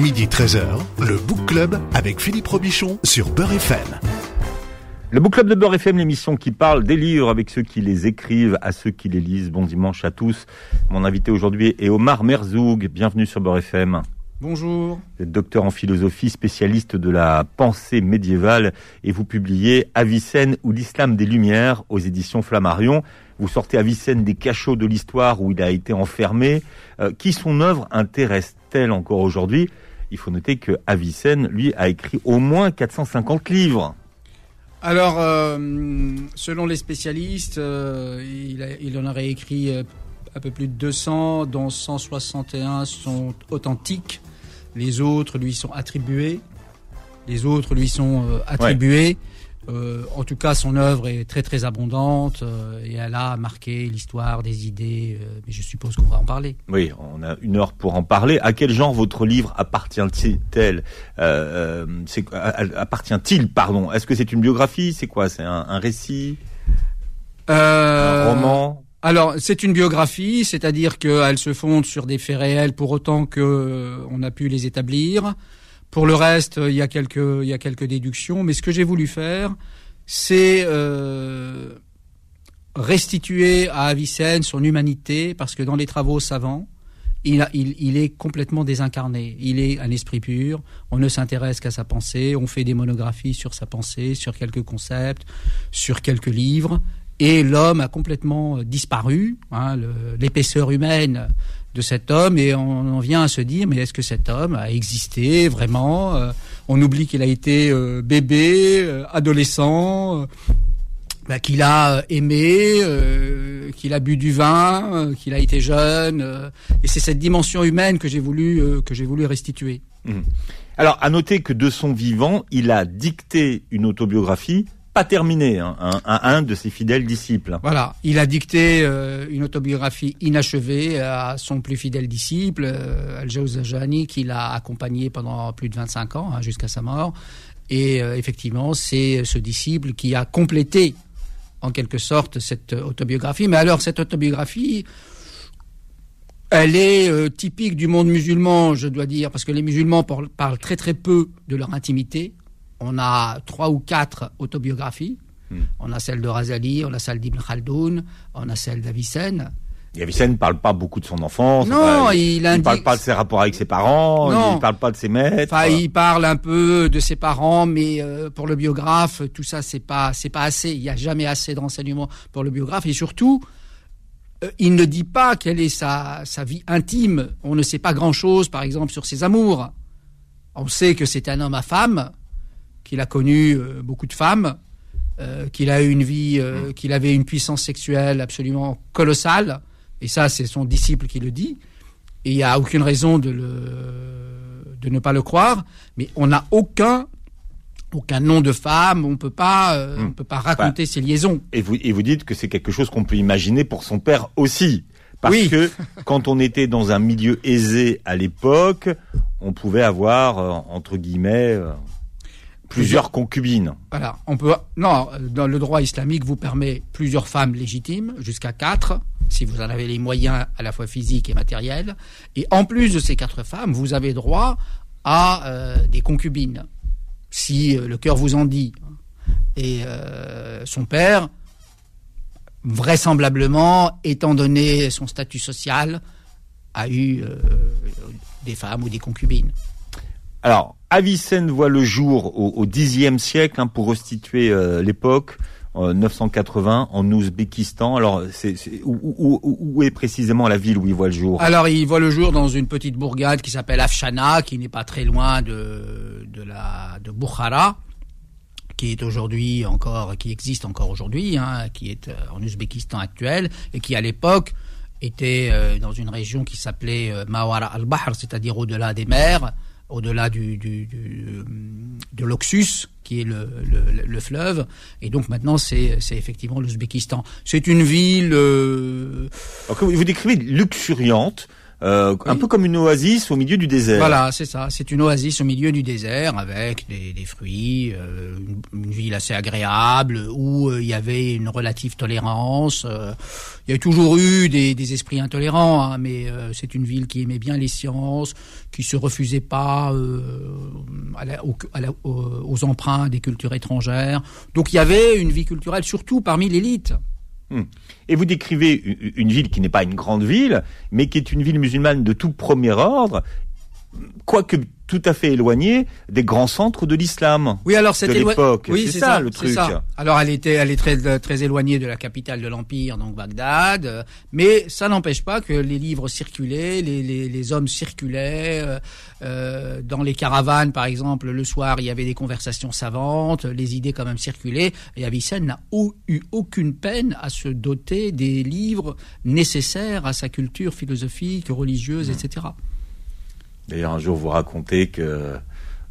Midi 13h, le Book Club avec Philippe Robichon sur Beurre FM. Le Book Club de Beurre FM, l'émission qui parle des livres avec ceux qui les écrivent, à ceux qui les lisent. Bon dimanche à tous. Mon invité aujourd'hui est Omar Merzoug. Bienvenue sur Beurre FM. Bonjour. Vous êtes docteur en philosophie, spécialiste de la pensée médiévale et vous publiez Avicenne ou l'islam des Lumières aux éditions Flammarion. Vous sortez Avicenne des cachots de l'histoire où il a été enfermé. Euh, qui son œuvre intéresse-t-elle encore aujourd'hui? Il faut noter que Avicenne, lui, a écrit au moins 450 livres. Alors, euh, selon les spécialistes, euh, il, a- il en aurait écrit euh, un peu plus de 200, dont 161 sont authentiques. Les autres lui sont attribués. Les autres lui sont euh, attribués. Euh, en tout cas, son œuvre est très très abondante euh, et elle a marqué l'histoire des idées. euh, mais je suppose qu'on va en parler. Oui, on a une heure pour en parler. À quel genre votre livre appartient-il Appartient-il, pardon? Est-ce que c'est une biographie? C'est quoi? C'est un, un récit? Un roman? Alors, c'est une biographie, c'est-à-dire qu'elle se fonde sur des faits réels pour autant que euh, on a pu les établir. Pour le reste, euh, il y a quelques, déductions, mais ce que j'ai voulu faire, c'est euh, restituer à Avicenne son humanité, parce que dans les travaux savants, il, est complètement désincarné. Il est un esprit pur. On ne s'intéresse qu'à sa pensée. On fait des monographies sur sa pensée, sur quelques concepts, sur quelques livres. Et l'homme a complètement euh, disparu, hein, l'épaisseur humaine de cet homme, et on en vient à se dire, mais est-ce que cet homme a existé vraiment Euh, On oublie qu'il a été euh, bébé, euh, adolescent, bah, qu'il a aimé, qu'il a bu du vin, qu'il a été jeune, et c'est cette dimension humaine que j'ai voulu que j'ai voulu restituer. Alors, à noter que de son vivant, il a dicté une autobiographie pas terminée hein, un- à un de ses fidèles disciples. Voilà, il a dicté euh, une autobiographie inachevée à son plus fidèle disciple, euh, Al-Jaouz Ajani, qui l'a accompagné pendant plus de 25 ans, hein, jusqu'à sa mort. Et euh, effectivement, c'est ce disciple qui a complété, en quelque sorte, cette autobiographie. Mais alors, cette autobiographie, elle est typique du monde musulman, je dois dire, parce que les musulmans parlent très très peu de leur intimité. On a trois ou quatre autobiographies. On a celle de Razali, on a celle d'Ibn Khaldoun, on a celle d'Avicenne. Et Avicenne ne parle pas beaucoup de son enfance. Non, Enfin, il ne parle pas de ses rapports avec ses parents. Non. Il ne parle pas de ses maîtres. Enfin, il parle un peu de ses parents, mais euh, pour le biographe, tout ça, c'est pas, c'est pas assez. Il n'y a jamais assez de renseignements pour le biographe. Et surtout, euh, il ne dit pas quelle est sa, sa vie intime. On ne sait pas grand-chose, par exemple, sur ses amours. On sait que c'est un homme à femme, qu'il a connu euh, beaucoup de femmes, euh, qu'il a eu une vie, euh, qu'il avait une puissance sexuelle absolument colossale. Et ça, c'est son disciple qui le dit. Et il n'y a aucune raison de, le, de ne pas le croire. Mais on n'a aucun, aucun nom de femme. On peut pas, euh, on peut pas raconter ses liaisons. Et vous, et vous dites que c'est quelque chose qu'on peut imaginer pour son père aussi. Parce Oui. que quand on était dans un milieu aisé à l'époque, on pouvait avoir, euh, entre guillemets, euh, plusieurs concubines. Voilà. On peut, non, dans le droit islamique vous permet plusieurs femmes légitimes, jusqu'à quatre, si vous en avez les moyens à la fois physiques et matériels. Et en plus de ces quatre femmes, vous avez droit à euh, des concubines, si euh, le cœur vous en dit. Et euh, son père, vraisemblablement, étant donné son statut social, a eu euh, des femmes ou des concubines. Alors, Avicenne voit le jour au, Xe siècle, hein, pour restituer euh, l'époque, euh, 980, en Ouzbékistan. Alors, où, est précisément la ville où il voit le jour? Alors, il voit le jour dans une petite bourgade qui s'appelle Afshana, qui n'est pas très loin de, de la de Bukhara, qui est aujourd'hui encore, qui existe encore aujourd'hui, hein, qui est euh, en Ouzbékistan actuel, et qui à l'époque était euh, dans une région qui s'appelait Mawara al-Bahr, c'est-à-dire au-delà des mers, au-delà du, du, du, euh, de l'Oxus, qui est le, le, le fleuve. Et donc maintenant, c'est effectivement l'Ouzbékistan. C'est une ville... euh, Alors vous décrivez luxuriante, euh, un peu comme une oasis au milieu du désert. Voilà, c'est ça. C'est une oasis au milieu du désert avec des, des fruits, euh, une, ville assez agréable où euh, il y avait une relative tolérance. Il y a toujours eu des, des esprits intolérants, hein, mais c'est une ville qui aimait bien les sciences, qui se refusait pas aux emprunts des cultures étrangères. Donc il y avait une vie culturelle surtout parmi l'élite. Hmm. Et vous décrivez une ville qui n'est pas une grande ville, mais qui est une ville musulmane de tout premier ordre, quoique tout à fait éloignée des grands centres de l'islam. Oui, alors c'était l'époque. Oui, c'est ça, ça, le truc. Ça. Alors elle était, elle est très très éloignée de la capitale de l'empire, donc Bagdad. Euh, mais ça n'empêche pas que les livres circulaient, les, les, les hommes circulaient. Euh, euh, dans les caravanes, par exemple, le soir, il y avait des conversations savantes, les idées quand même circulaient. Et Avicenne n'a eu aucune peine à se doter des livres nécessaires à sa culture philosophique, religieuse, mmh. etc. D'ailleurs, un jour, vous racontez que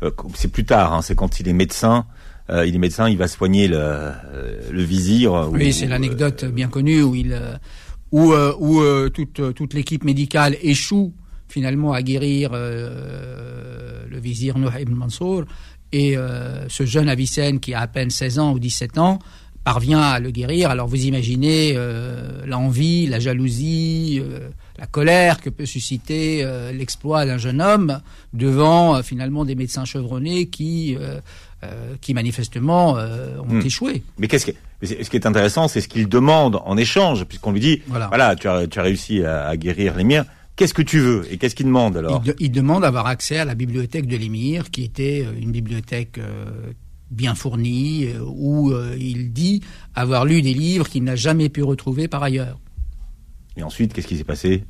euh, c'est plus tard, hein, c'est quand il est médecin. Euh, il est médecin, il va soigner le, euh, le vizir. Oui, c'est l'anecdote bien connue où il où, où toute toute l'équipe médicale échoue finalement à guérir le vizir Nouh ibn Mansour et ce jeune Avicenne qui a à peine 16 ans ou 17 ans parvient à le guérir. Alors vous imaginez euh, l'envie, la jalousie, euh, la colère que peut susciter euh, l'exploit d'un jeune homme devant finalement des médecins chevronnés qui, qui manifestement ont hmm. échoué. Mais qu'est-ce ce qui est intéressant, c'est ce qu'il demande en échange, puisqu'on lui dit, voilà, tu, as, tu as réussi à, guérir l'émir, Qu'est-ce que tu veux Et qu'est-ce qu'il demande alors? Il, il, demande d'avoir accès à la bibliothèque de l'émir, qui était une bibliothèque bien fourni, euh, où euh, il dit avoir lu des livres qu'il n'a jamais pu retrouver par ailleurs. Et ensuite, qu'est-ce qui s'est passé?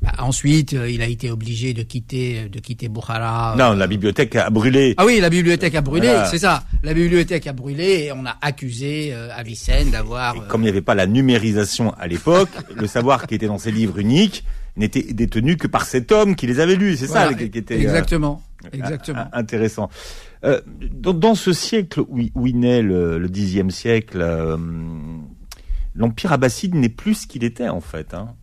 Bah, ensuite, euh, il a été obligé de quitter, de quitter Bukhara. Non, la bibliothèque a brûlé. Ah oui, la bibliothèque a brûlé, c'est ça. La bibliothèque a brûlé et on a accusé Avicenne d'avoir. Comme il n'y avait pas la numérisation à l'époque, le savoir qui était dans ces livres uniques n'était détenu que par cet homme qui les avait lus. C'est ça qui était. Exactement. Exactement. Intéressant. Euh, dans, dans, ce siècle où, où il naît, le, le Xe siècle, euh, l'Empire abbasside n'est plus ce qu'il était en fait. Hein.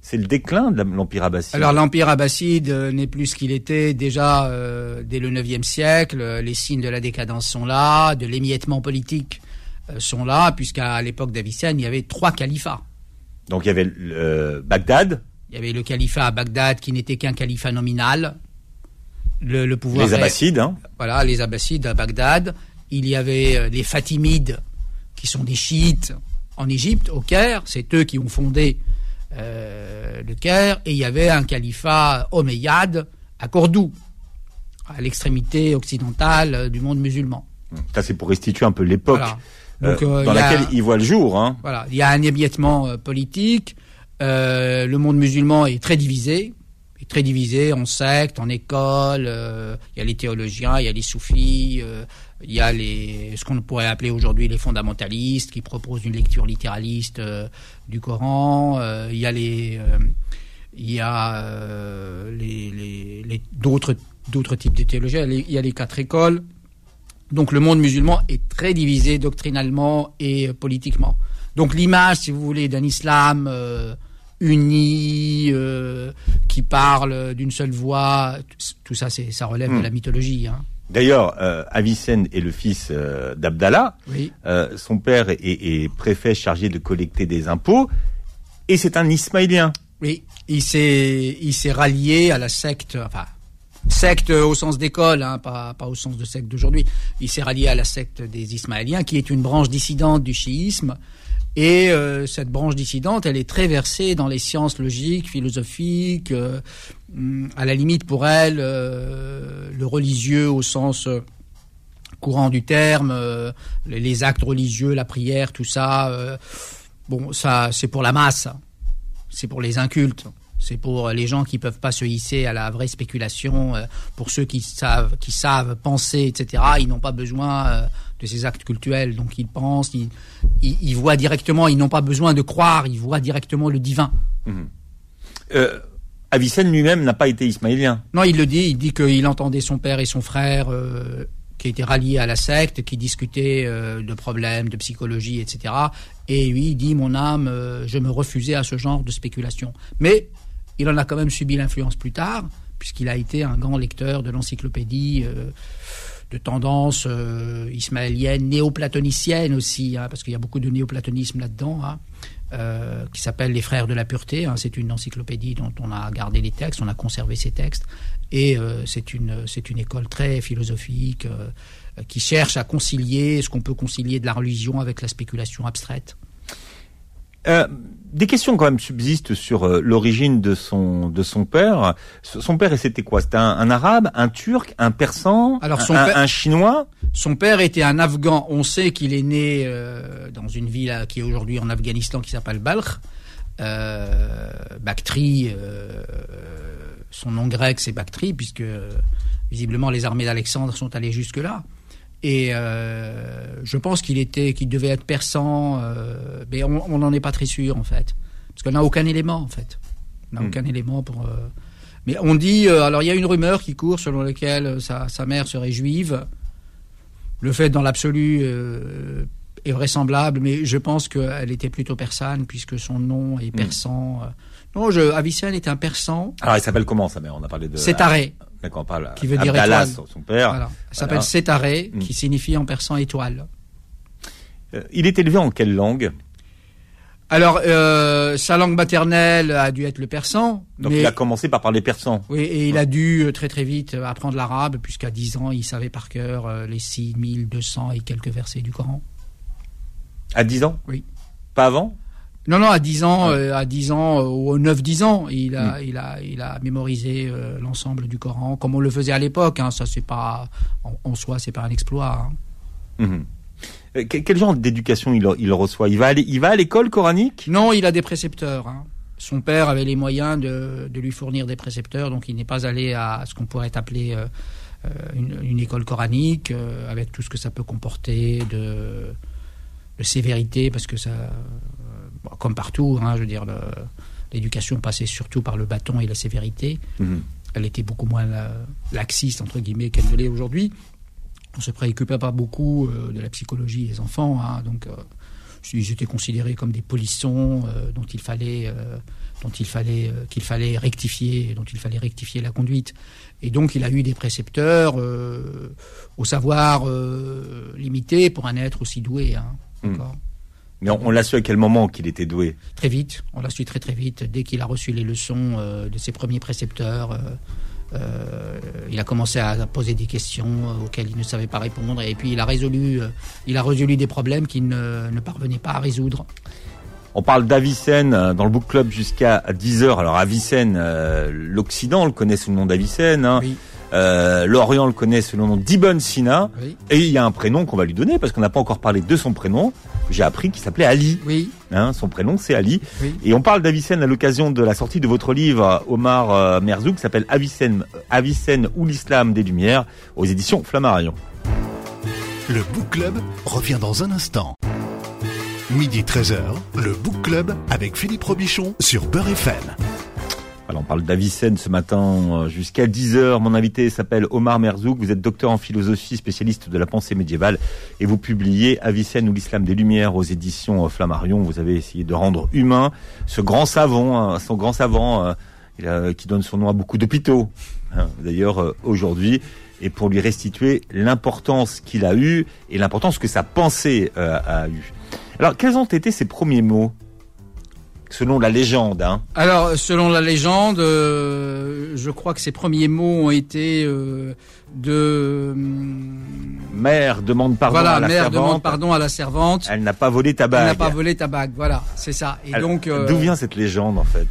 C'est le déclin de l'Empire abbasside. Alors l'Empire abbasside euh, n'est plus ce qu'il était déjà euh, dès le IXe siècle. Les signes de la décadence sont là, de l'émiettement politique sont là, puisqu'à l'époque d'Avicenne, il y avait trois califats. Donc il y avait Bagdad. Il y avait le califat à Bagdad qui n'était qu'un califat nominal, le, pouvoir. Les Abbassides, hein. Voilà, les Abbassides à Bagdad. Il y avait euh, les Fatimides, qui sont des chiites en Égypte, au Caire. C'est eux qui ont fondé euh, le Caire. Et il y avait un califat omeyyade à Cordoue, à l'extrémité occidentale euh, du monde musulman. Ça, c'est pour restituer un peu l'époque dans laquelle il voit le jour. Hein. Voilà, il y a un émiettement politique. le monde musulman est très divisé très divisé en sectes, en écoles. Euh, il y a les théologiens, il y a les soufis, euh, il y a les, ce qu'on pourrait appeler aujourd'hui les fondamentalistes qui proposent une lecture littéraliste euh, du Coran. il y a les, il y a les, les, d'autres d'autres types de théologiens. Il y a les quatre écoles. Donc le monde musulman est très divisé doctrinalement et politiquement. Donc l'image, si vous voulez, d'un islam unis, euh, qui parlent d'une seule voix. Tout ça, c'est ça relève de hmm. la mythologie. Hein. D'ailleurs, euh, Avicenne est le fils euh, d'Abdallah. Oui. Euh, son père est, est, préfet chargé de collecter des impôts, et c'est un Ismaélien. Oui, il s'est il s'est rallié à la secte, enfin secte au sens d'école, hein, pas, pas au sens de secte d'aujourd'hui. Il s'est rallié à la secte des Ismaéliens, qui est une branche dissidente du chiisme, et euh, cette branche dissidente, elle est très versée dans les sciences logiques, philosophiques. Euh, hum, à la limite, pour elle, euh, le religieux au sens courant du terme, les actes religieux, la prière, tout ça, bon, ça, c'est pour la masse, c'est pour les incultes. C'est pour les gens qui peuvent pas se hisser à la vraie spéculation, pour ceux qui savent, qui savent penser, etc. Ils n'ont pas besoin de ces actes cultuels. Donc ils pensent, ils, voient directement, ils n'ont pas besoin de croire, ils voient directement le divin. Euh, Avicenne lui-même n'a pas été ismaélien. Non, il le dit, il dit qu'il entendait son père et son frère euh, qui étaient ralliés à la secte, qui discutaient euh, de problèmes, de psychologie, etc. Et lui, il dit, mon âme, je me refusais à ce genre de spéculation. Mais il en a quand même subi l'influence plus tard, puisqu'il a été un grand lecteur de l'encyclopédie de tendance euh, ismaélienne, néoplatonicienne aussi, hein, parce qu'il y a beaucoup de néoplatonisme là-dedans, hein, euh, qui s'appelle Les Frères de la Pureté. Hein. c'est une encyclopédie dont on a gardé les textes, on a conservé ces textes, et une, c'est une école très philosophique qui cherche à concilier ce qu'on peut concilier de la religion avec la spéculation abstraite. Euh, des questions quand même subsistent sur euh, l'origine de son de son père. Son père, c'était quoi? C'était un, arabe, un turc, un persan, Alors son un, un, chinois? Son père était un afghan. On sait qu'il est né euh, dans une ville qui est aujourd'hui en Afghanistan qui s'appelle Balkh. Euh, Bactrie, son nom grec c'est Bactrie puisque visiblement les armées d'Alexandre sont allées jusque là. Et euh, je pense qu'il était, qu'il devait être persan, euh, mais on n'en est pas très sûr en fait, parce qu'on n'a aucun élément en fait. On n'a hmm. aucun élément pour. Euh, mais on dit, alors il y a une rumeur qui court selon laquelle sa, sa mère serait juive. Le fait dans l'absolu est vraisemblable, mais je pense qu'elle était plutôt persane puisque son nom est hmm. persan. Non, je, Avicenne est un persan. Alors il s'appelle comment sa mère? On a parlé de. C'est Qui veut dire étoile. son père. Voilà. s'appelle Sétaré, mm. qui signifie en persan étoile. Euh, il est élevé en quelle langue? Alors, euh, sa langue maternelle a dû être le persan. Donc il a commencé par parler persan. Oui, et il a dû euh, très très vite apprendre l'arabe, puisqu'à 10 ans, il savait par cœur les 6200 et quelques versets du Coran. À 10 ans? Oui. Pas avant? Non, non, à 10 ans, euh, à 10 ans, euh, ou 9-10 ans, il a, mm. il a, il a mémorisé euh, l'ensemble du Coran, comme on le faisait à l'époque. Hein, ça, c'est pas, en, soi, c'est pas un exploit. Hein. Mm-hmm. Quel genre d'éducation il, il, reçoit? Il va, aller, il va à l'école coranique? Non, il a des précepteurs. Hein. Son père avait les moyens de, de, lui fournir des précepteurs, donc il n'est pas allé à ce qu'on pourrait appeler une, une, école coranique, avec tout ce que ça peut comporter de, de sévérité, parce que ça comme partout, hein, je veux dire, l'éducation passait surtout par le bâton et la sévérité. Mhm. Elle était beaucoup moins laxiste, entre guillemets, qu'elle ne l'est aujourd'hui. On se préoccupait pas beaucoup euh, de la psychologie des enfants, hein, donc euh, ils étaient considérés comme des polissons euh, dont il fallait, dont il fallait, qu'il fallait rectifier, dont il fallait rectifier la conduite. Et donc il a eu des précepteurs au savoir limité pour un être aussi doué. Hein, mhm. Mais on, l'a su à quel moment qu'il était doué Très vite, on l'a su très très vite. Dès qu'il a reçu les leçons euh, de ses premiers précepteurs, euh, euh, il a commencé à poser des questions auxquelles il ne savait pas répondre. Et puis il a résolu, il a résolu des problèmes qu'il ne, ne parvenait pas à résoudre. On parle d'Avicenne dans le book club jusqu'à 10h. Alors Avicenne, l'Occident le connaît sous le nom d'Avicenne. Hein. Oui. Euh, Lorient le connaît sous le nom d'Ibn Sina. Et il y a un prénom qu'on va lui donner parce qu'on n'a pas encore parlé de son prénom. J'ai appris qu'il s'appelait Ali. Oui. Hein, son prénom c'est Ali. Et on parle d'Avicenne à l'occasion de la sortie de votre livre Omar euh, Merzouk qui s'appelle Avicenne, Avicenne ou l'islam des Lumières aux éditions Flammarion. Le Book Club revient dans un instant. Midi 13h, le Book Club avec Philippe Robichon sur Beurre FM. Alors on parle d'Avicenne ce matin euh, jusqu'à 10h. Mon invité s'appelle Omar Merzouk. Vous êtes docteur en philosophie, spécialiste de la pensée médiévale et vous publiez Avicenne ou l'islam des Lumières aux éditions euh, Flammarion. Vous avez essayé de rendre humain ce grand savant, hein, son grand savant euh, qui donne son nom à beaucoup d'hôpitaux. Hein, d'ailleurs aujourd'hui et pour lui restituer l'importance qu'il a eue et l'importance que sa pensée a eue. Alors, quels ont été ses premiers mots? Selon la légende. Hein. Alors, selon la légende, euh, je crois que ses premiers mots ont été euh, de... Mère demande pardon à la mère demande pardon à la servante. Elle n'a pas volé ta bague. Elle n'a pas volé ta bague, voilà, c'est ça. Et donc, euh, d'où vient cette légende en fait?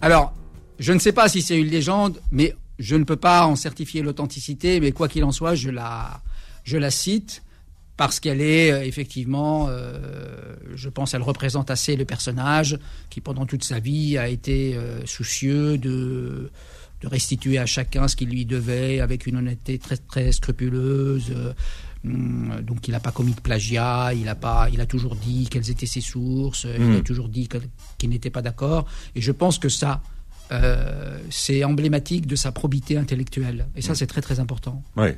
Alors, je ne sais pas si c'est une légende, mais je ne peux pas en certifier l'authenticité. Mais quoi qu'il en soit, je la, je la cite parce qu'elle est euh, effectivement, euh, je pense, elle représente assez le personnage qui pendant toute sa vie a été euh, soucieux de, de restituer à chacun ce qu'il lui devait avec une honnêteté très très scrupuleuse. Hum, donc il n'a pas commis de plagiat, il a pas, il a toujours dit quelles étaient ses sources, il a hmm. toujours dit qu'il n'était pas d'accord. Et je pense que ça, c'est emblématique de sa probité intellectuelle. Et ça, hmm. c'est très très important. Oui.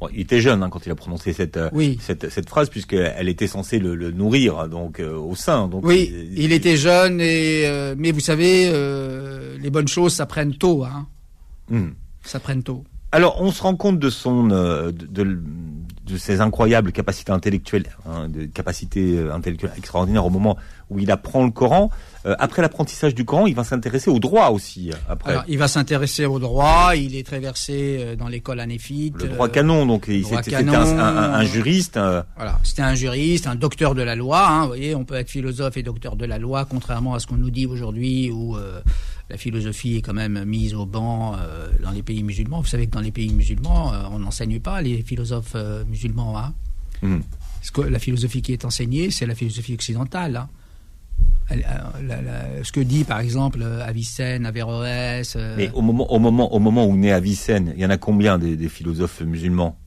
Bon, il était jeune hein, quand il a prononcé cette, euh, Oui. cette, cette phrase, puisqu'elle était censée le, le nourrir donc euh, au sein. Donc, Oui, il, il était jeune, et, euh, mais vous savez, euh, les bonnes choses s'apprennent tôt. Hein. Hmm. S'apprennent tôt. Alors, on se rend compte de son, euh, de, de, de ses incroyables capacités intellectuelles, hein, de capacités euh, intellectuelles extraordinaires au moment où il apprend le Coran. Euh, après l'apprentissage du Coran, il va s'intéresser au droit aussi. euh, Après, Alors, il va s'intéresser au droit. Il est très versé euh, dans l'école anéphite. le droit canon, donc c'était un, un- un- juriste. Voilà, c'était un juriste, un docteur de la loi. Hein, vous voyez, on peut être philosophe et docteur de la loi, contrairement à ce qu'on nous dit aujourd'hui, où euh, la philosophie est quand même mise au banc euh, dans les pays musulmans. Vous savez que dans les pays musulmans, on n'enseigne pas les philosophes musulmans. Hein. Parce que la philosophie qui est enseignée, c'est la philosophie occidentale. hein. Euh, la- la- ce que dit par exemple euh, Avicenne, Averroès. euh, Mais au moment, au moment, au moment où naît Avicenne, il y en a combien des, des philosophes musulmans?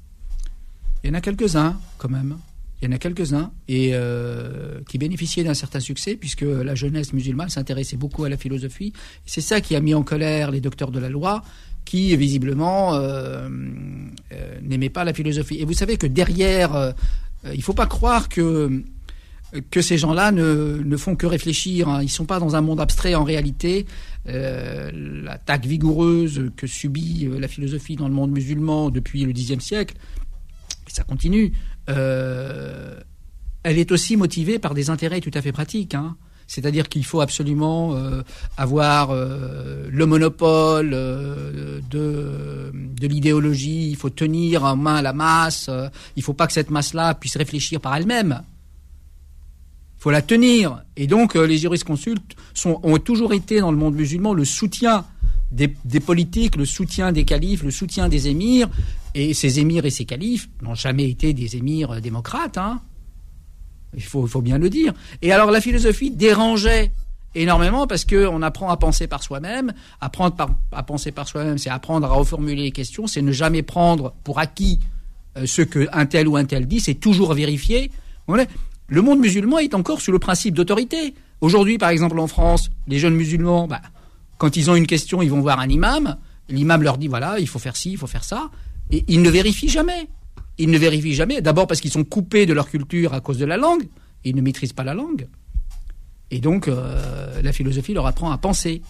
Il y en a quelques-uns, quand même. Il y en a quelques-uns et euh, qui bénéficiaient d'un certain succès puisque la jeunesse musulmane s'intéressait beaucoup à la philosophie. C'est ça qui a mis en colère les docteurs de la loi qui visiblement euh, n'aimaient pas la philosophie. Et vous savez que derrière, il faut pas croire que que ces gens-là ne, ne font que réfléchir. Hein. Ils sont pas dans un monde abstrait en réalité. Euh, L'attaque vigoureuse que subit euh, la philosophie dans le monde musulman depuis le Xe siècle, et ça continue, euh, elle est aussi motivée par des intérêts tout à fait pratiques. Hein. C'est-à-dire qu'il faut absolument avoir le monopole de, de l'idéologie, il faut tenir en main la masse, il ne faut pas que cette masse-là puisse réfléchir par elle-même. Faut la tenir. Et donc euh, les jurisconsultes sont, ont toujours été dans le monde musulman le soutien des, politiques, le soutien des califes, le soutien des émirs. Et ces émirs et ces califes n'ont jamais été des émirs euh, démocrates. Hein. Il faut, bien le dire. Et alors la philosophie dérangeait énormément parce qu'on apprend à penser par soi-même. Apprendre à penser par soi-même, c'est apprendre à reformuler les questions, c'est ne jamais prendre pour acquis euh, ce que un tel ou un tel dit, c'est toujours vérifier. Le monde musulman est encore sous le principe d'autorité. Aujourd'hui, par exemple, en France, les jeunes musulmans, bah, quand ils ont une question, ils vont voir un imam. L'imam leur dit voilà, il faut faire ci, il faut faire ça, et ils ne vérifient jamais. Ils ne vérifient jamais. D'abord parce qu'ils sont coupés de leur culture à cause de la langue. Ils ne maîtrisent pas la langue. Et donc, euh, la philosophie leur apprend à penser.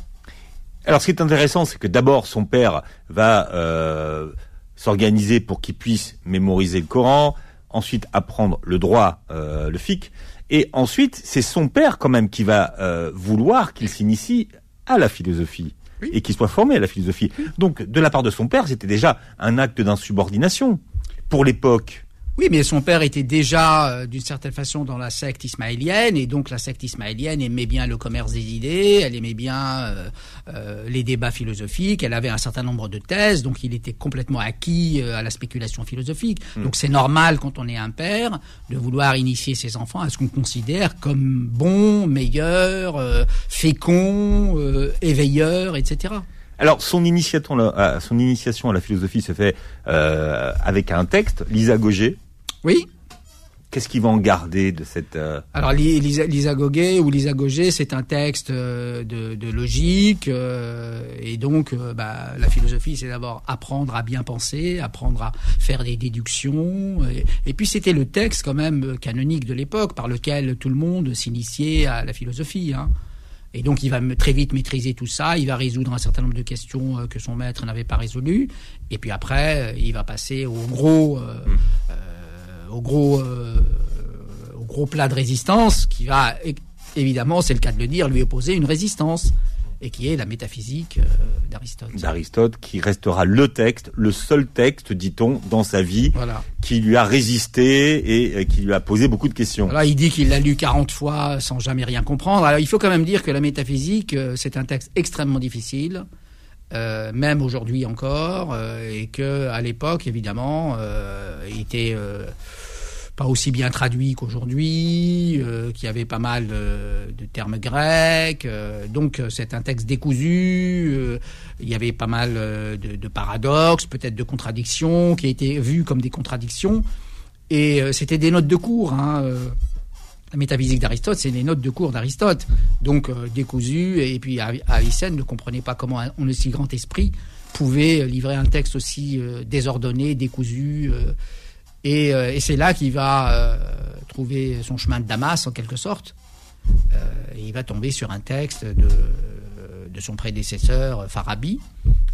Alors, ce qui est intéressant, c'est que d'abord, son père va euh, s'organiser pour qu'il puisse mémoriser le Coran, ensuite apprendre le droit, euh, le fiqh, et ensuite, c'est son père quand même qui va euh, vouloir qu'il s'initie à la philosophie Oui. et qu'il soit formé à la philosophie. Donc, de la part de son père, c'était déjà un acte d'insubordination pour l'époque. Oui, mais son père était déjà, euh, d'une certaine façon, dans la secte ismaélienne, et donc la secte ismaélienne aimait bien le commerce des idées, elle aimait bien euh, euh, les débats philosophiques, elle avait un certain nombre de thèses, donc il était complètement acquis euh, à la spéculation philosophique. Donc c'est normal, quand on est un père, de vouloir initier ses enfants à ce qu'on considère comme bon, meilleur, euh, fécond, euh, éveilleur, etc. Alors, son initiation, à- son initiation à la philosophie se fait euh, avec un texte, Lisa Gauger. Oui Qu'est-ce qu'il va en garder de cette... euh, Alors Li- Lisa, Lisa Gauguet ou Lisa Gauger, c'est un texte euh, de, de logique euh, et donc euh, bah, la philosophie, c'est d'abord apprendre à bien penser, apprendre à faire des déductions et, et puis c'était le texte quand même canonique de l'époque par lequel tout le monde s'initiait à la philosophie. Hein. Et donc il va très vite maîtriser tout ça, il va résoudre un certain nombre de questions que son maître n'avait pas résolues et puis après il va passer au gros euh, euh, au gros euh, au gros plat de résistance qui va évidemment, c'est le cas de le dire, lui opposer une résistance et qui est la métaphysique euh, d'Aristote. d'Aristote, qui restera le texte, le seul texte, dit-on, dans sa vie, Voilà. qui lui a résisté et euh, qui lui a posé beaucoup de questions. Alors il dit qu'il l'a lu 40 fois sans jamais rien comprendre. Alors il faut quand même dire que la métaphysique, euh, c'est un texte extrêmement difficile, euh, même aujourd'hui encore, euh, et que à l'époque, évidemment, euh, était euh, pas aussi bien traduit qu'aujourd'hui, euh, qu'il y avait pas mal de, termes grecs. euh, donc c'est un texte décousu. il y avait pas mal de, de paradoxes, peut-être de contradictions, qui étaient vues comme des contradictions. Et c'était des notes de cours. Hein, la métaphysique d'Aristote, c'est les notes de cours d'Aristote. Donc euh, décousu. Et puis Avi- Avicenne ne comprenait pas comment un, aussi grand esprit pouvait livrer un texte aussi désordonné, décousu. et, et c'est là qu'il va trouver son chemin de Damas, en quelque sorte. il va tomber sur un texte de, de son prédécesseur, Farabi.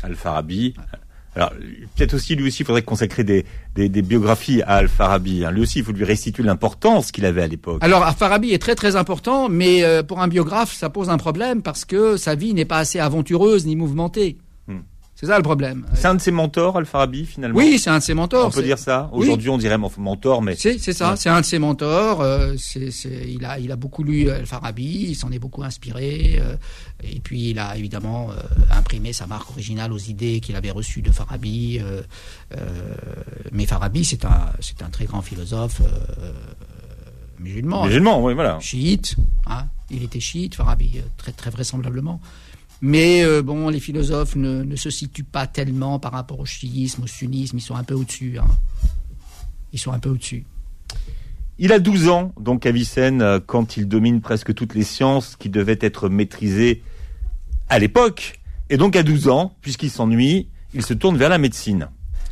Al-Farabi. Alors, peut-être aussi, lui aussi, il faudrait consacrer des, des, biographies à Al-Farabi. Hein. Lui aussi, il faut lui restituer l'importance qu'il avait à l'époque. Alors, Al-Farabi est très très important, mais euh, pour un biographe, ça pose un problème parce que sa vie n'est pas assez aventureuse ni mouvementée. C'est ça le problème. C'est un de ses mentors, Al-Farabi, finalement Oui, c'est un de ses mentors. On peut dire ça Aujourd'hui, on dirait mentor, mais... C'est, ça, c'est un de ses mentors. Euh, il, a, il a beaucoup lu Al-Farabi, il s'en est beaucoup inspiré. Euh, et puis, il a évidemment euh, imprimé sa marque originale aux idées qu'il avait reçues de Farabi. mais Farabi, c'est un, c'est un très grand philosophe musulman. Musulman, oui, voilà. Chiite, hein, il était chiite, Farabi, très, très vraisemblablement. Mais euh, bon, les philosophes ne, se situent pas tellement par rapport au chiisme, au sunnisme, ils sont un peu au-dessus. Hein. Ils sont un peu au-dessus. Il a 12 ans, donc Avicenne, euh, quand il domine presque toutes les sciences qui devaient être maîtrisées à l'époque. Et donc à 12 ans, puisqu'il s'ennuie, il se tourne vers la médecine.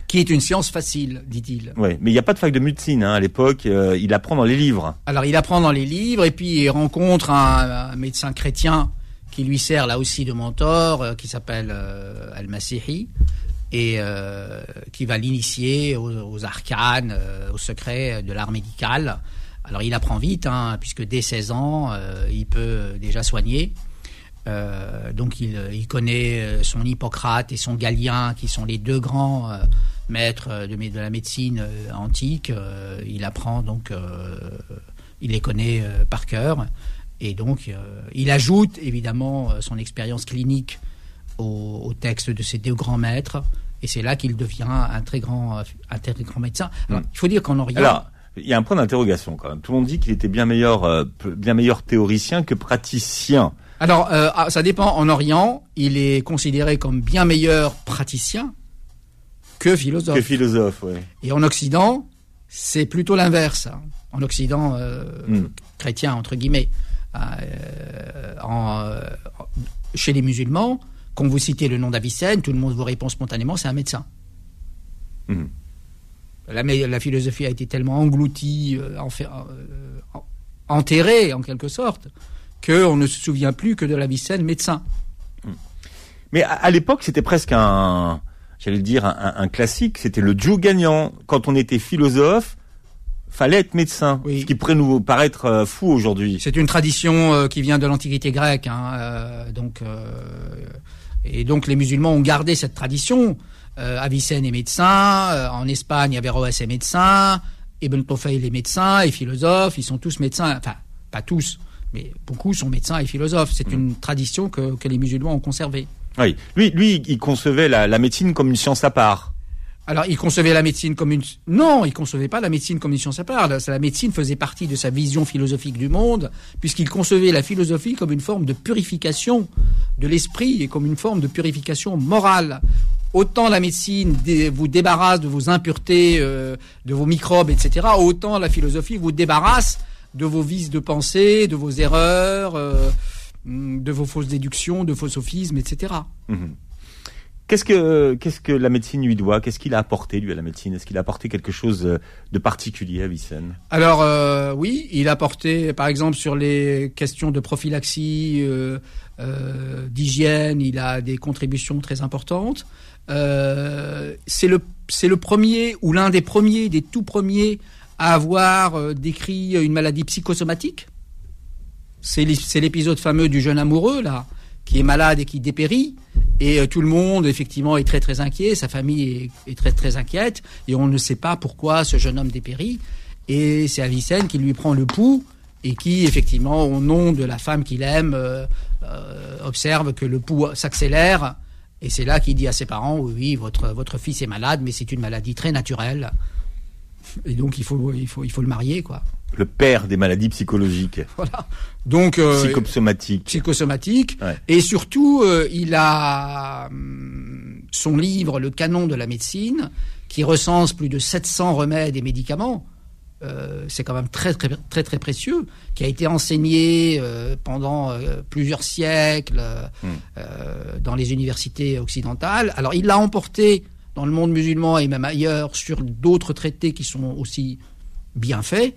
Qui est une science facile, dit-il. Oui, mais il n'y a pas de fac de médecine hein, à l'époque. Euh, il apprend dans les livres. Alors il apprend dans les livres et puis il rencontre un médecin chrétien qui lui sert là aussi de mentor, euh, qui s'appelle euh, Al-Masihi, et euh, qui va l'initier aux, arcanes, aux secrets de l'art médical. Alors il apprend vite, hein, puisque dès 16 ans, il peut déjà soigner. donc il, connaît son Hippocrate et son Galien, qui sont les deux grands maîtres de, de, la médecine antique. il apprend donc, il les connaît par cœur. Et donc, euh, il ajoute évidemment euh, son expérience clinique au, texte de ses deux grands maîtres. Et c'est là qu'il devient un très grand, un très grand médecin. Hmm. il faut dire qu'en Orient. Alors, il y a un point d'interrogation quand même. Tout le monde dit qu'il était bien meilleur, euh, bien meilleur théoricien que praticien. Alors, ah, ça dépend. En Orient, il est considéré comme bien meilleur praticien que philosophe. Que philosophe, oui. Et en Occident, c'est plutôt l'inverse. En Occident hmm. chrétien, entre guillemets. Euh, euh, chez les musulmans, quand vous citez le nom d'Avicenne, tout le monde vous répond spontanément, c'est un médecin. Mhm. La, philosophie a été tellement engloutie, euh, enterrée en quelque sorte, qu'on ne se souvient plus que de l'Avicenne médecin. Mhm. Mais à, l'époque, c'était presque un, j'allais dire, un, un classique. C'était le Joe gagnant. Quand on était philosophe, fallait être médecin, ce qui pourrait nous paraître euh, fou aujourd'hui. C'est une tradition euh, qui vient de l'Antiquité grecque, hein, euh, donc et donc les musulmans ont gardé cette tradition. Avicenne est médecin, en Espagne Averroès est médecin, Ibn Tufayl est médecin et philosophe, ils sont tous médecins, enfin pas tous, mais beaucoup sont médecins et philosophes. C'est mm. une tradition que, les musulmans ont conservée. Oui, lui, lui, il concevait la médecine comme une science à part. Alors, il concevait la médecine comme une... Non, il concevait pas la médecine comme une science à part. La médecine faisait partie de sa vision philosophique du monde, puisqu'il concevait la philosophie comme une forme de purification de l'esprit et comme une forme de purification morale. Autant la médecine vous débarrasse de vos impuretés, euh, de vos microbes, etc., autant la philosophie vous débarrasse de vos vices de pensée, de vos erreurs, euh, de vos fausses déductions, de vos sophismes, etc. Qu'est-ce que qu'est-ce que la médecine lui doit? Qu'est-ce qu'il a apporté lui à la médecine? Est-ce qu'il a apporté quelque chose euh, de particulier à Vicenne Alors euh, oui, il a apporté par exemple sur les questions de prophylaxie, euh, d'hygiène, il a des contributions très importantes. c'est le c'est le premier ou l'un des premiers, des tout premiers à avoir décrit une maladie psychosomatique. C'est l'épisode fameux du jeune amoureux là qui est malade et qui dépérit. Et euh, tout le monde, effectivement, est très très inquiet. Sa famille est, très très inquiète. Et on ne sait pas pourquoi ce jeune homme dépérit. Et c'est Avicenne qui lui prend le pouls et qui, effectivement, au nom de la femme qu'il aime, euh, euh, observe que le pouls s'accélère. Et c'est là qu'il dit à ses parents, oui, oui, votre, votre fils est malade, mais c'est une maladie très naturelle. Et donc, il faut, il faut, il faut le marier, quoi le père des maladies psychologiques. Voilà. Donc euh, psychosomatiques. Psychosomatiques. Et surtout, euh, il a hum, son livre Le canon de la médecine, qui recense plus de 700 remèdes et médicaments. euh, c'est quand même très, très, très, très précieux, qui a été enseigné euh, pendant euh, plusieurs siècles Hmm. dans les universités occidentales. Alors, il l'a emporté dans le monde musulman et même ailleurs sur d'autres traités qui sont aussi bien faits,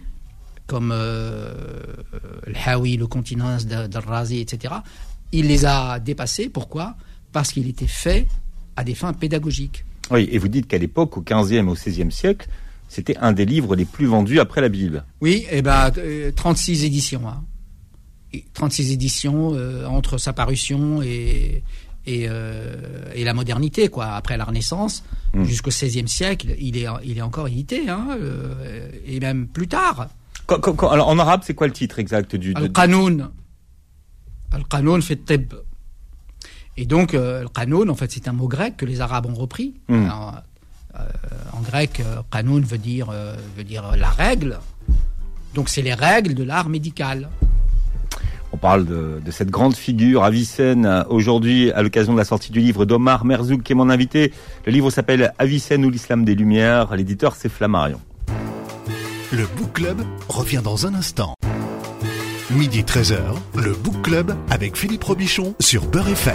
comme euh, le Hawi, le continent d'Al-Razi, etc. Il les a dépassés. Pourquoi? Parce qu'il était fait à des fins pédagogiques. Oui, et vous dites qu'à l'époque, au 15e et au 16e siècle, c'était un des livres les plus vendus après la Bible. Oui, et ben euh, 36 éditions. hein. Et 36 éditions euh, entre sa parution et, et, euh, et la modernité, quoi. Après la Renaissance, Mm. jusqu'au XVIe siècle, il est, il est encore édité, hein, euh, et même plus tard. Quand- quand- quand- alors, en arabe, c'est quoi le titre exact du Al-Qanoun. Al-Qanoun fait tib. Et donc, euh, Al-Qanoun, en fait, c'est un mot grec que les Arabes ont repris. Mm. Alors, euh, en grec, euh, Qanoun veut dire, euh, veut dire la règle. Donc, c'est les règles de l'art médical. On parle de, de cette grande figure Avicenne aujourd'hui à l'occasion de la sortie du livre d'Omar Merzouk qui est mon invité. Le livre s'appelle Avicenne ou l'islam des Lumières. L'éditeur c'est Flammarion. Le Book Club revient dans un instant. Midi 13h, le Book Club avec Philippe Robichon sur Beurre FM.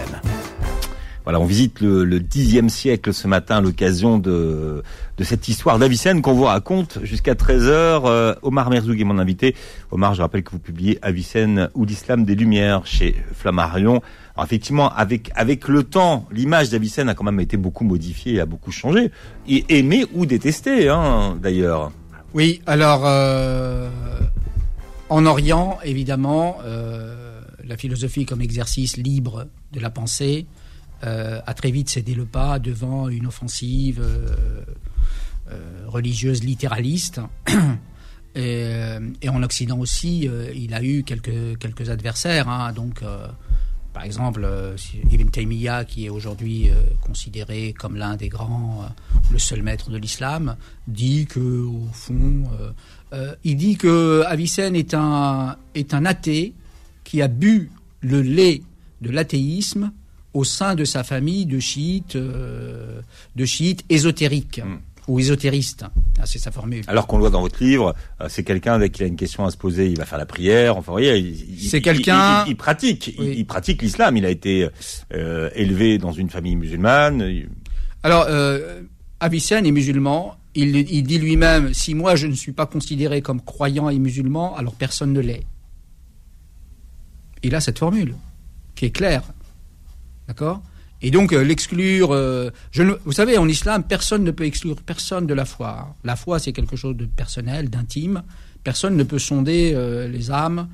Voilà, on visite le, le 10e siècle ce matin l'occasion de, de cette histoire d'Avicenne qu'on vous raconte jusqu'à 13h. Euh, Omar Merzoug est mon invité. Omar, je rappelle que vous publiez Avicenne ou l'islam des Lumières chez Flammarion. Alors effectivement, avec, avec le temps, l'image d'Avicenne a quand même été beaucoup modifiée, a beaucoup changé. Et aimée ou détestée, hein, d'ailleurs. Oui, alors, euh, en Orient, évidemment, euh, la philosophie comme exercice libre de la pensée euh, a très vite cédé le pas devant une offensive religieuse littéraliste. Et, en Occident aussi, il a eu quelques, adversaires. hein. donc, par exemple, euh, Ibn Taymiyyah, qui est aujourd'hui euh, considéré comme l'un des grands, euh, le seul maître de l'islam, dit que, au fond, il dit que Avicenne est un, est un athée qui a bu le lait de l'athéisme au sein de sa famille de chiites, de chiites ésotériques Mm. Ou ésotéristes. Ah, c'est sa formule. Alors qu'on le voit dans votre livre, euh, c'est quelqu'un dès qu'il a une question à se poser, il va faire la prière. Enfin, vous voyez, C'est quelqu'un- il, il pratique, Oui. il, pratique l'islam. Il a été euh, élevé dans une famille musulmane. Alors, euh, Avicenne est musulman. Il dit lui-même si moi je ne suis pas considéré comme croyant et musulman, alors personne ne l'est. Il a cette formule qui est claire, d'accord? Et donc euh, l'exclure, euh, je ne- vous savez, en islam, personne ne peut exclure personne de la foi. La foi, c'est quelque chose de personnel, d'intime. Personne ne peut sonder euh, les âmes,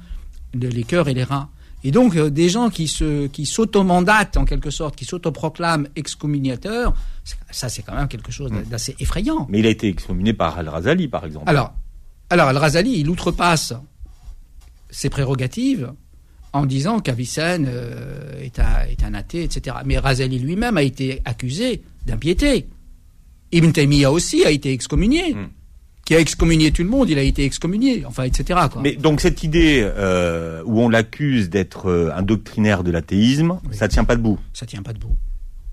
les cœurs et les reins. Et donc, euh, des gens qui se, qui s'automandatent en quelque sorte, qui s'autoproclament excommuniateurs, ça c'est quand même quelque chose d'assez effrayant. Mais il a été excommunié par Al-Razali, par exemple. Alors, alors Al-Razali, il outrepasse ses prérogatives en disant qu'Avicenne euh, est, un, est un athée, etc. Mais Razali lui-même a été accusé d'impiété. Ibn Taymiyyah aussi a été excommunié. Hmm. Qui a excommunié tout le monde, il a été excommunié, enfin, etc. Quoi. Mais donc cette idée euh, où on l'accuse d'être euh, un doctrinaire de l'athéisme, Oui. ça tient pas debout. Ça tient pas debout.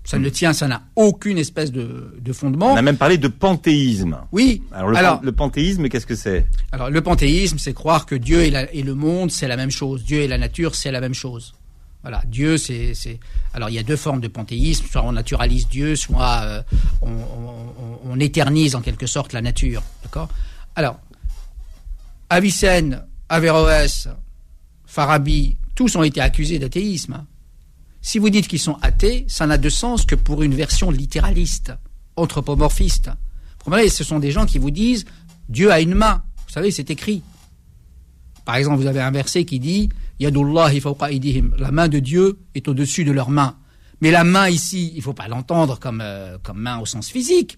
Ça ne tient, ça n'a aucune espèce de, de fondement. On a même parlé de panthéisme. Oui. Alors le, Alors, pan- le panthéisme, qu'est-ce que c'est? Alors le panthéisme, c'est croire que Dieu et, la- et le monde, c'est la même chose. Dieu et la nature, c'est la même chose. Voilà, Dieu, c'est. Alors il y a deux formes de panthéisme. Soit on naturalise Dieu, soit euh, on, on- on éternise en quelque sorte la nature. D'accord? Alors, Avicenne, Averroès, Farabi, tous ont été accusés d'athéisme. Si vous dites qu'ils sont athées, ça n'a de sens que pour une version littéraliste, anthropomorphiste. Vous comprenez Ce sont des gens qui vous disent Dieu a une main. Vous savez, c'est écrit. Par exemple, vous avez un verset qui dit Yadullahi. La main de Dieu est au-dessus de leurs mains. Mais la main ici, il ne faut pas l'entendre comme, euh, comme main au sens physique.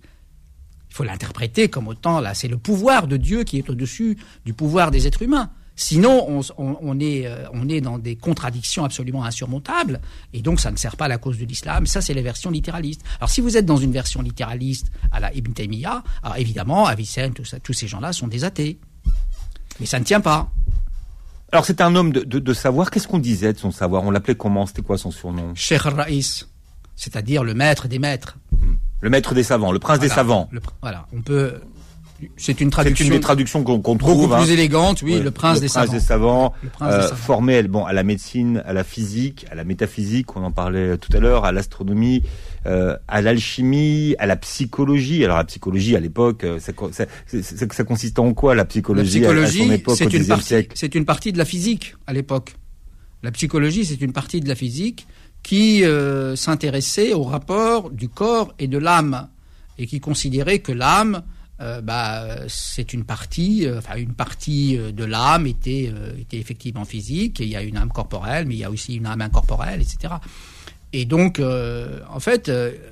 Il faut l'interpréter comme autant, là, c'est le pouvoir de Dieu qui est au-dessus du pouvoir des êtres humains. Sinon, on, on- on est, euh, on est dans des contradictions absolument insurmontables, et donc ça ne sert pas à la cause de l'islam. Ça, c'est les versions littéralistes. Alors, si vous êtes dans une version littéraliste à la Ibn Taymiyyah, alors évidemment, Avicenne, tous ces gens-là sont des athées. Mais ça ne tient pas. Alors c'est un homme de, de- de savoir. Qu'est-ce qu'on disait de son savoir? On l'appelait comment? C'était quoi son surnom? Sheikh al-Raïs, c'est-à-dire le maître des maîtres. Le maître des savants, le prince des savants. Le voilà, on peut C'est une traduction. C'est une des traductions qu'on qu'on beaucoup trouve. hein. plus élégante, oui, Ouais, le prince, des, savants. savants, Le prince des savants. formé bon, à la médecine, à la physique, à la métaphysique, on en parlait tout à l'heure, à l'astronomie, euh, à l'alchimie, à la psychologie. Alors la psychologie à l'époque, euh, ça, ça, ça consistait en quoi la La psychologie, son psychologie, époque au c'est une partie, siècle c'est une partie de la physique à l'époque. La psychologie, c'est une partie de la physique qui euh, s'intéressait au rapport du corps et de l'âme et qui considérait que l'âme, euh, bah, c'est une partie, euh, enfin une partie euh, de l'âme était euh, était effectivement physique. Et il y a une âme corporelle, mais il y a aussi une âme incorporelle, etc. Et donc, en fait,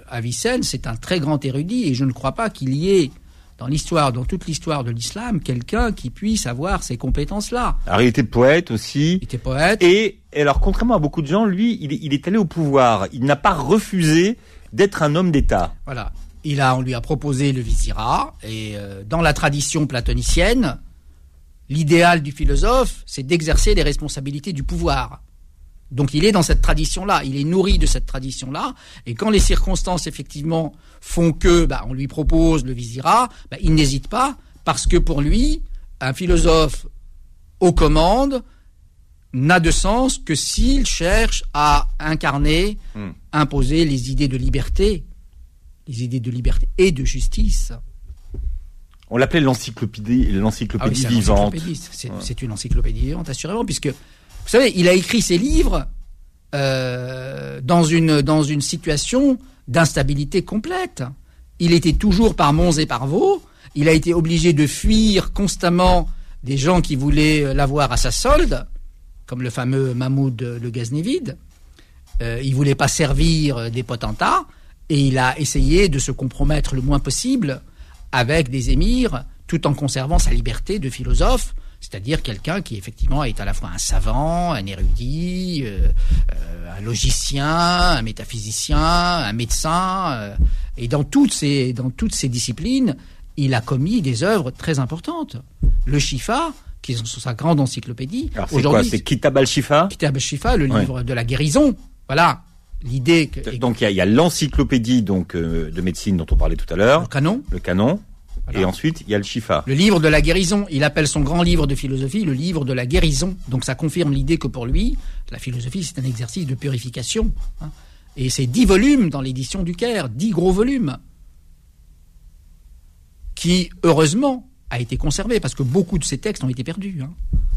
Avicenne, c'est un très grand érudit, et je ne crois pas qu'il y ait dans l'histoire, dans toute l'histoire de l'islam, quelqu'un qui puisse avoir ces compétences-là. Alors il était poète aussi. Il était poète. Et et alors contrairement à beaucoup de gens, lui, il est, il est allé au pouvoir. Il n'a pas refusé d'être un homme d'État. Voilà. Il a, on lui a proposé le vizirat, et euh, dans la tradition platonicienne, l'idéal du philosophe, c'est d'exercer les responsabilités du pouvoir. Donc il est dans cette tradition-là, il est nourri de cette tradition-là, et quand les circonstances effectivement font que, bah, on lui propose le vizirat, bah, il n'hésite pas, parce que pour lui, un philosophe aux commandes n'a de sens que s'il cherche à incarner, Hmm. imposer les idées de liberté, les idées de liberté et de justice. On l'appelait l'encyclopédie, l'encyclopédie Ah oui, vivante. C'est Ouais. une encyclopédie vivante, assurément, puisque, vous savez, il a écrit ses livres euh, dans, une, dans une situation d'instabilité complète. Il était toujours par monts et par vaux. Il a été obligé de fuir constamment des gens qui voulaient l'avoir à sa solde, comme le fameux Mahmoud le Ghaznevide. Euh, il voulait pas servir des potentats et il a essayé de se compromettre le moins possible avec des émirs tout en conservant sa liberté de philosophe, c'est-à-dire quelqu'un qui effectivement est à la fois un savant, un érudit, euh, euh, un logicien, un métaphysicien, un médecin, euh, et dans toutes ces dans toutes ces disciplines, il a commis des œuvres très importantes. Le Shifa, qui est sa grande encyclopédie, Alors c'est quoi C'est Kitab al-Shifa? Kitab al-Shifa, le Ouais. livre de la guérison. Voilà l'idée que Donc il y a, l'encyclopédie donc euh, de médecine dont on parlait tout à le l'heure, canon, le canon, Voilà. et ensuite il y a le Shifa. le livre de la guérison. Il appelle son grand livre de philosophie le livre de la guérison. Donc ça confirme l'idée que pour lui, la philosophie c'est un exercice de purification. hein. Et c'est dix volumes dans l'édition du Caire, dix gros volumes, qui heureusement a été conservé parce que beaucoup de ces textes ont été perdus. hein.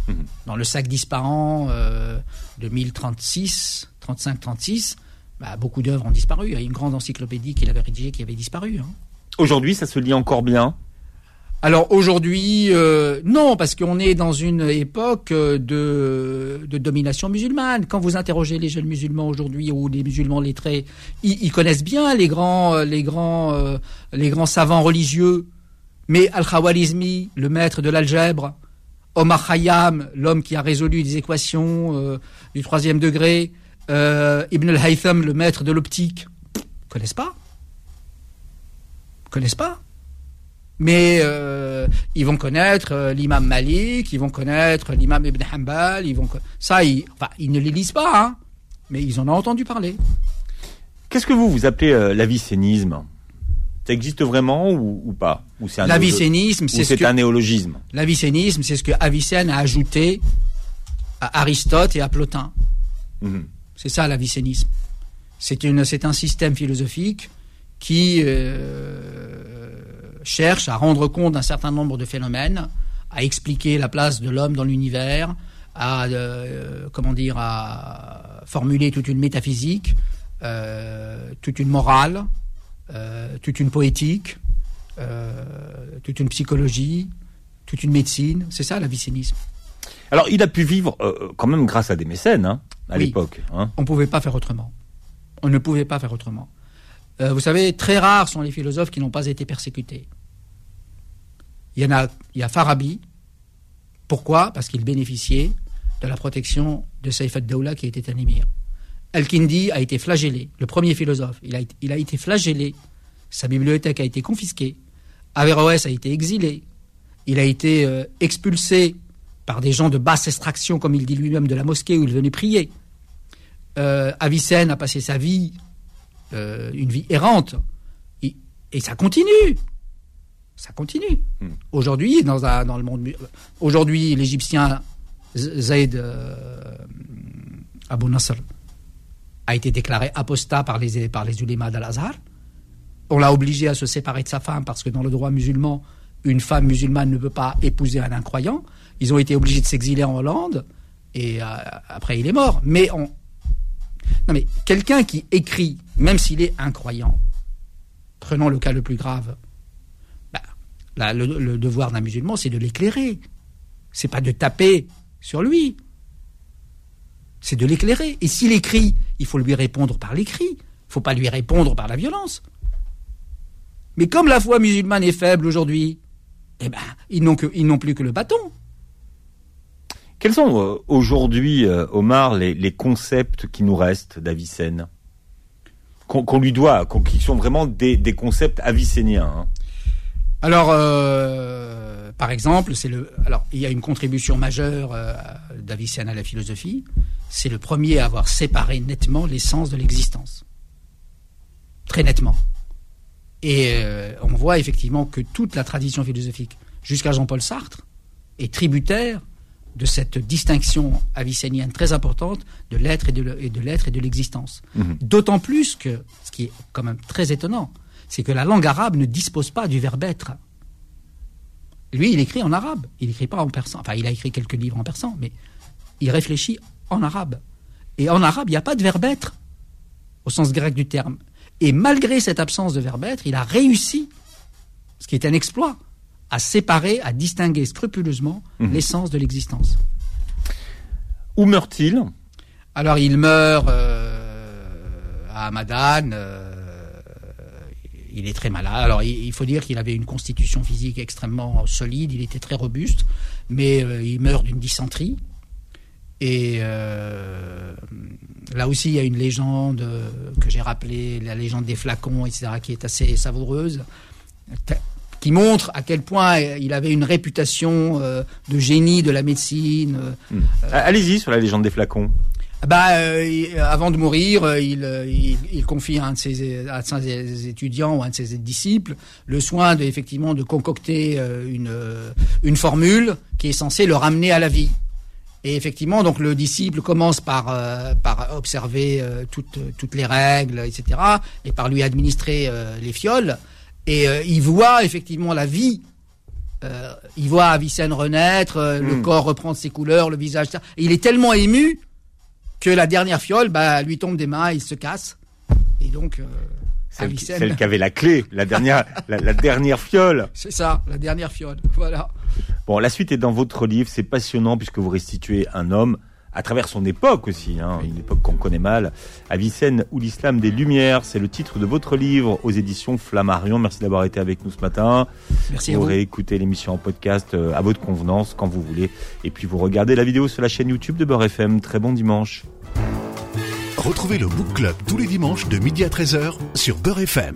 Mhm. Dans le sac disparant euh, de 1036, 35-36, bah, beaucoup d'œuvres ont disparu. Il y a une grande encyclopédie qu'il avait rédigée qui avait disparu. hein. Aujourd'hui, ça se lit encore bien? Alors aujourd'hui, euh, non, parce qu'on est dans une époque euh, de, de domination musulmane. Quand vous interrogez les jeunes musulmans aujourd'hui ou les musulmans lettrés, ils, ils connaissent bien les grands, euh, les grands, euh, les grands savants religieux. Mais Al-Khwarizmi, le maître de l'algèbre, Omar Khayyam, l'homme qui a résolu des équations euh, du troisième degré, euh, Ibn al-Haytham, le maître de l'optique, connaissent pas, connaissent pas. Mais euh, ils vont connaître euh, l'imam Malik, ils vont connaître l'imam Ibn Hanbal, ils vont ça, ils, enfin, ils ne les lisent pas, hein, mais ils en ont entendu parler. Qu'est-ce que vous vous appelez euh, l'avicénisme Ça existe vraiment ou, ou pas? Ou c'est un, L'avicénisme, c'est ce que un néologisme? L'avicénisme, c'est ce que Avicenne a ajouté à Aristote et à Plotin. Mhm. C'est ça l'avicénisme. C'est un système philosophique qui euh, cherche à rendre compte d'un certain nombre de phénomènes, à expliquer la place de l'homme dans l'univers, à euh, comment dire, à formuler toute une métaphysique, euh, toute une morale, toute une poétique, toute une psychologie, toute une médecine. C'est ça l'avicénisme. Alors, il a pu vivre quand même grâce à des mécènes hein, à Oui. l'époque. Hein. On ne pouvait pas faire autrement. On ne pouvait pas faire autrement. Euh, vous savez, très rares sont les philosophes qui n'ont pas été persécutés. Il y en a, il y a Farabi. Pourquoi? Parce qu'il bénéficiait de la protection de Saïf ad-Dawla qui était un émir. Al-Kindi a été flagellé, le premier philosophe. Il a, été- il a été flagellé. Sa bibliothèque a été confisquée. Averroès a été exilé. Il a été euh, expulsé par des gens de basse extraction, comme il dit lui-même, de la mosquée où il venait prier. Euh, Avicenne a passé sa vie, euh, une vie errante, et, et ça continue. Ça continue. Hmm. Aujourd'hui, dans, dans le monde, aujourd'hui, l'Égyptien Zayd euh, Abu Nasr a été déclaré apostat par les, par les ulémas d'Al-Azhar. On l'a obligé à se séparer de sa femme parce que dans le droit musulman, une femme musulmane ne peut pas épouser un incroyant. Ils ont été obligés de s'exiler en Hollande et euh, après il est mort. Mais on... non mais quelqu'un qui écrit, même s'il est incroyant, prenons le cas le plus grave, bah, le, devoir d'un musulman, c'est de l'éclairer. C'est pas de taper sur lui. C'est de l'éclairer. Et s'il écrit, il faut lui répondre par l'écrit. Il faut pas lui répondre par la violence. Mais comme la foi musulmane est faible aujourd'hui, eh ben, ils n'ont plus que le bâton. Quels sont euh, aujourd'hui, euh, Omar, les, concepts qui nous restent d'Avicenne Qu'on lui doit, qui sont vraiment des, concepts avicéniens hein Alors, euh, par exemple, il y a une contribution majeure d'Avicenne à la philosophie. C'est le premier à avoir séparé nettement l'essence de l'existence. Très nettement. Et on voit effectivement que toute la tradition philosophique, jusqu'à Jean-Paul Sartre, est tributaire de cette distinction avicénienne très importante de l'être et de l'être et de l'existence. Mhm. D'autant plus que, ce qui est quand même très étonnant, c'est que la langue arabe ne dispose pas du verbe être. Lui, il écrit en arabe, il n'écrit pas en persan. Enfin, il a écrit quelques livres en persan, mais il réfléchit en arabe. Et en arabe, il n'y a pas de verbe être, au sens grec du terme. Et malgré cette absence de verbe être, il a réussi, ce qui est un exploit, à séparer, à distinguer scrupuleusement mhm. l'essence de l'existence. Où meurt-il? Alors il meurt euh, à Hamadan. Euh, il est très malade. Alors il, faut dire qu'il avait une constitution physique extrêmement solide. Il était très robuste, mais euh, il meurt d'une dysenterie. Et là aussi, il y a une légende que j'ai rappelée, la légende des flacons, etc., qui est assez savoureuse qui montre à quel point il avait une réputation euh, de génie de la médecine. Euh, hmm. euh, Allez-y sur la légende des flacons. Bah, avant de mourir, il, il, confie à un, de ses, étudiants ou à un de ses disciples le soin de, effectivement de concocter une, une formule qui est censée le ramener à la vie. Et effectivement, donc le disciple commence par, par observer toutes, toutes les règles, etc., et par lui administrer les fioles. Et euh, il voit effectivement la vie. Euh, il voit Avicenne renaître, euh, le hmm. corps reprendre ses couleurs, le visage. Et il est tellement ému que la dernière fiole bah, lui tombe des mains, il se casse. Et donc. Celle, celle, qui avait la clé, la dernière, la, dernière fiole. C'est ça, la dernière fiole. Voilà. Bon, la suite est dans votre livre. C'est passionnant puisque vous restituez un homme à travers son époque aussi, hein, une époque qu'on connaît mal. Avicenne ou l'islam des Lumières, c'est le titre de votre livre aux éditions Flammarion. Merci d'avoir été avec nous ce matin. Merci vous à vous. réécoutez l'émission en podcast euh, à votre convenance quand vous voulez. Et puis vous regardez la vidéo sur la chaîne YouTube de Beurre FM. Très bon dimanche. Retrouvez le Book Club tous les dimanches de midi à 13h sur Beurre FM.